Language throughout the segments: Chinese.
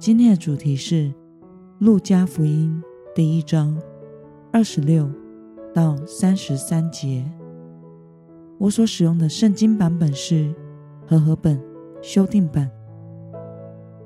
今天的主题是路加福音第一章二十六到三十三节。我所使用的圣经版本是和合本修订版。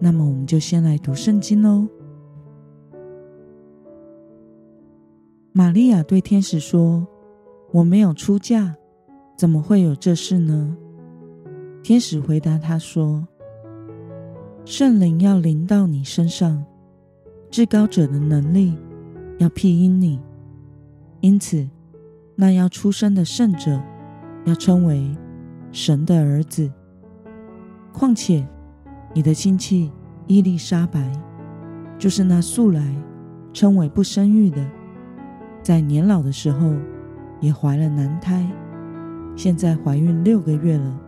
那么，我们就先来读圣经喽。玛利亚对天使说：“我没有出嫁，怎么会有这事呢？”天使回答她说。圣灵要临到你身上，至高者的能力要庇荫你，因此，那要出生的圣者要称为神的儿子。况且，你的亲戚伊丽莎白，就是那素来称为不生育的，在年老的时候也怀了男胎，现在怀孕六个月了，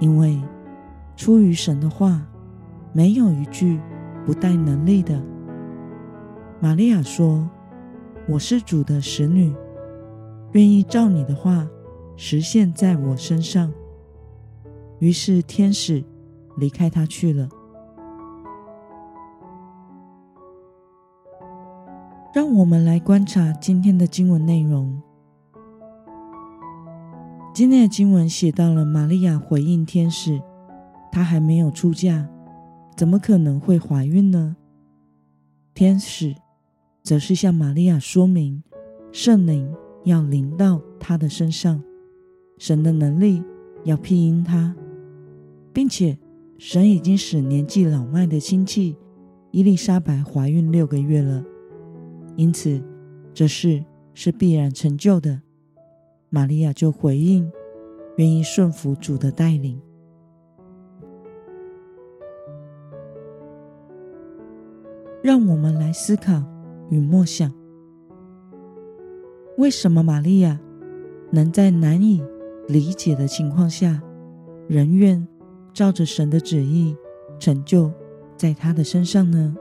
因为出于神的话。没有一句不带能力的。玛利亚说：“我是主的使女，愿意照你的话实现在我身上。”于是天使离开她去了。让我们来观察今天的经文内容。今天的经文写到了玛利亚回应天使，她还没有出嫁。怎么可能会怀孕呢？天使则是向玛利亚说明，圣灵要临到她的身上，神的能力要庇荫她，并且神已经使年纪老迈的亲戚伊丽莎白怀孕六个月了，因此这事是必然成就的。玛利亚就回应，愿意顺服主的带领。让我们来思考与默想：为什么玛利亚能在难以理解的情况下，仍愿照着神的旨意成就在她的身上呢？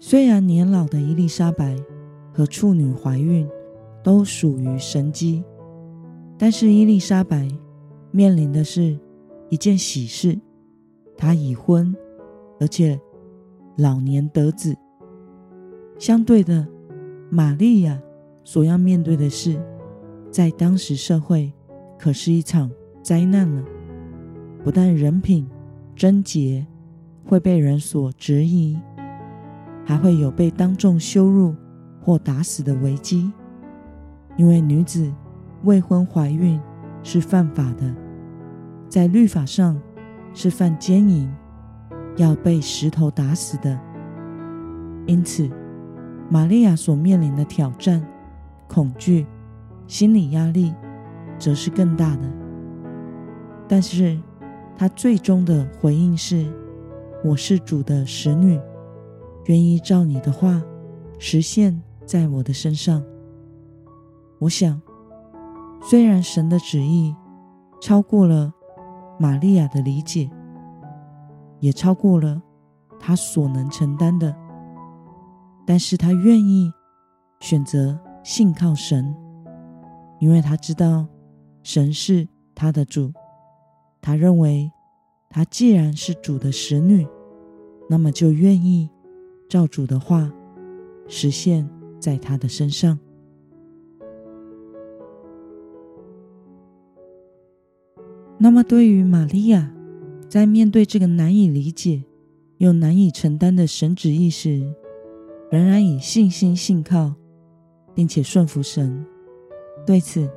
虽然年老的伊丽莎白和处女怀孕都属于神迹，但是伊丽莎白面临的是一件喜事，她已婚。而且老年得子，相对的，玛利亚所要面对的是，在当时社会可是一场灾难了。不但人品贞洁会被人所质疑，还会有被当众羞辱或打死的危机。因为女子未婚怀孕是犯法的，在律法上是犯奸淫。要被石头打死的，因此，玛利亚所面临的挑战、恐惧、心理压力，则是更大的。但是，她最终的回应是：“我是主的使女，愿意照你的话实现在我的身上。”我想，虽然神的旨意超过了玛利亚的理解。也超过了他所能承担的，但是他愿意选择信靠神，因为他知道神是他的主。他认为他既然是主的使女，那么就愿意照主的话实现在他的身上。那么对于玛利亚，在面对这个难以理解又难以承担的神旨意时，仍然以信心信靠，并且顺服神。对此，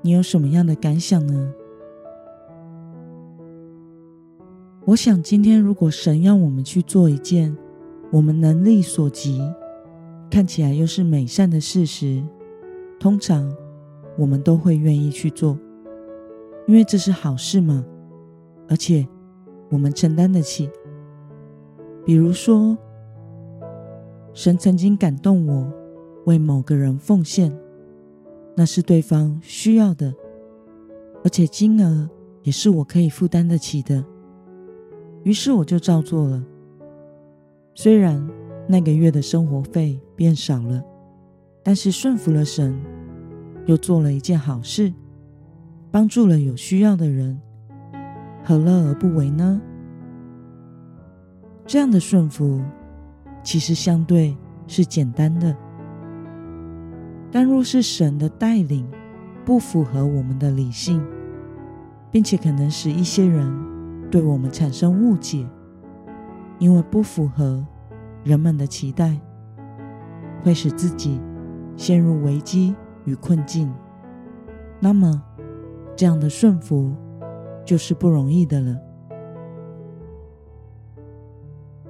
你有什么样的感想呢？我想，今天如果神要我们去做一件我们能力所及、看起来又是美善的事时，通常我们都会愿意去做，因为这是好事嘛，而且。我们承担得起。比如说，神曾经感动我为某个人奉献，那是对方需要的，而且金额也是我可以负担得起的。于是我就照做了。虽然那个月的生活费变少了，但是顺服了神，又做了一件好事，帮助了有需要的人，何乐而不为呢？这样的顺服，其实相对是简单的。但若是神的带领不符合我们的理性，并且可能使一些人对我们产生误解。因为不符合人们的期待，会使自己陷入危机与困境。那么，这样的顺服就是不容易的了。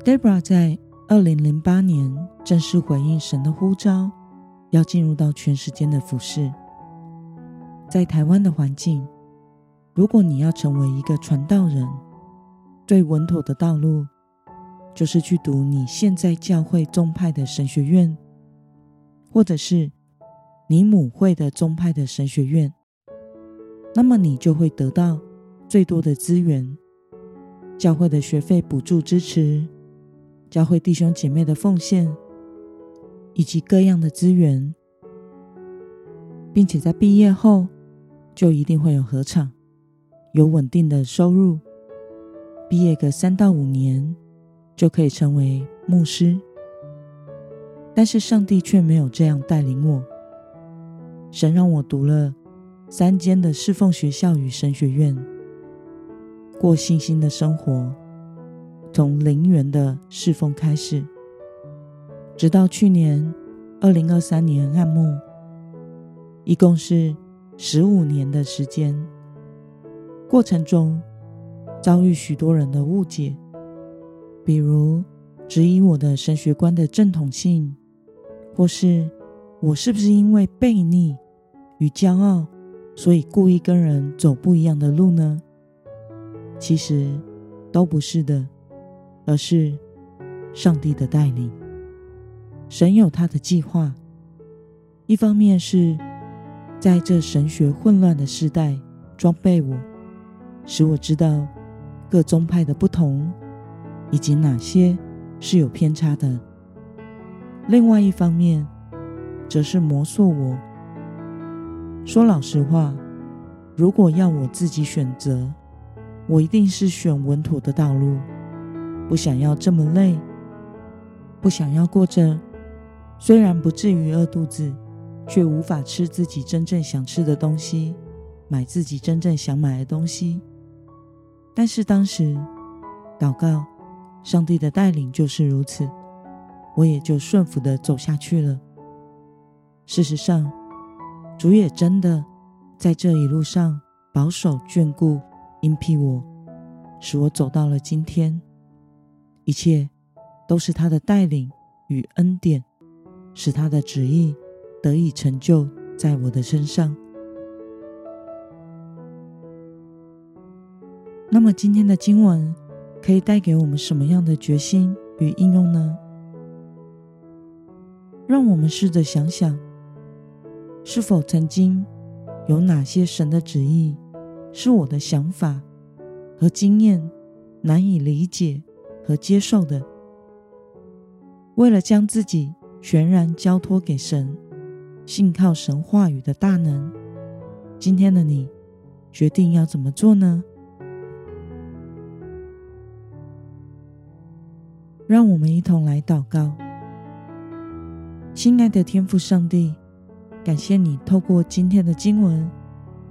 Debra 在二零零八年正式回应神的呼召，要进入到全时间的服事。在台湾的环境，如果你要成为一个传道人，最稳妥的道路，就是去读你现在教会宗派的神学院，或者是你母会的宗派的神学院，那么你就会得到最多的资源，教会的学费补助支持，教会弟兄姐妹的奉献，以及各样的资源，并且在毕业后就一定会有合场，有稳定的收入，毕业个三到五年。就可以成为牧师，但是上帝却没有这样带领我。神让我读了三间的侍奉学校与神学院，过信心的生活，从零元的侍奉开始，直到去年二零二三年暗幕，一共是十五年的时间。过程中遭遇许多人的误解。比如质疑我的神学观的正统性，或是我是不是因为悖逆与骄傲，所以故意跟人走不一样的路呢？其实都不是的，而是上帝的带领。神有他的计划，一方面是在这神学混乱的时代装备我，使我知道各宗派的不同。以及哪些是有偏差的。另外一方面，则是磨塑我。说老实话，如果要我自己选择，我一定是选稳妥的道路，不想要这么累，不想要过着虽然不至于饿肚子，却无法吃自己真正想吃的东西，买自己真正想买的东西。但是当时祷告。上帝的带领就是如此，我也就顺服的走下去了。事实上，主也真的在这一路上保守眷顾、荫庇我，使我走到了今天。一切都是他的带领与恩典，使他的旨意得以成就在我的身上。那么今天的经文。可以带给我们什么样的决心与应用呢？让我们试着想想，是否曾经有哪些神的旨意是我的想法和经验难以理解和接受的？为了将自己全然交托给神，信靠神话语的大能，今天的你决定要怎么做呢？让我们一同来祷告，亲爱的天父上帝，感谢你透过今天的经文，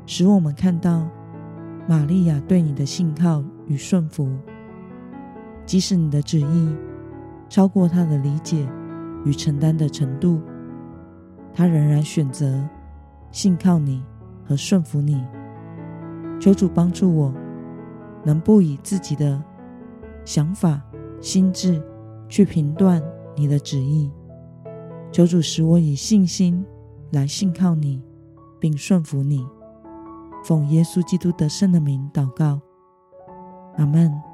使我们看到玛利亚对你的信靠与顺服，即使你的旨意超过她的理解与承担的程度，她仍然选择信靠你和顺服你。求主帮助我，能不以自己的想法。心智去评断你的旨意，求主使我以信心来信靠你，并顺服你。奉耶稣基督得胜的名祷告，阿门。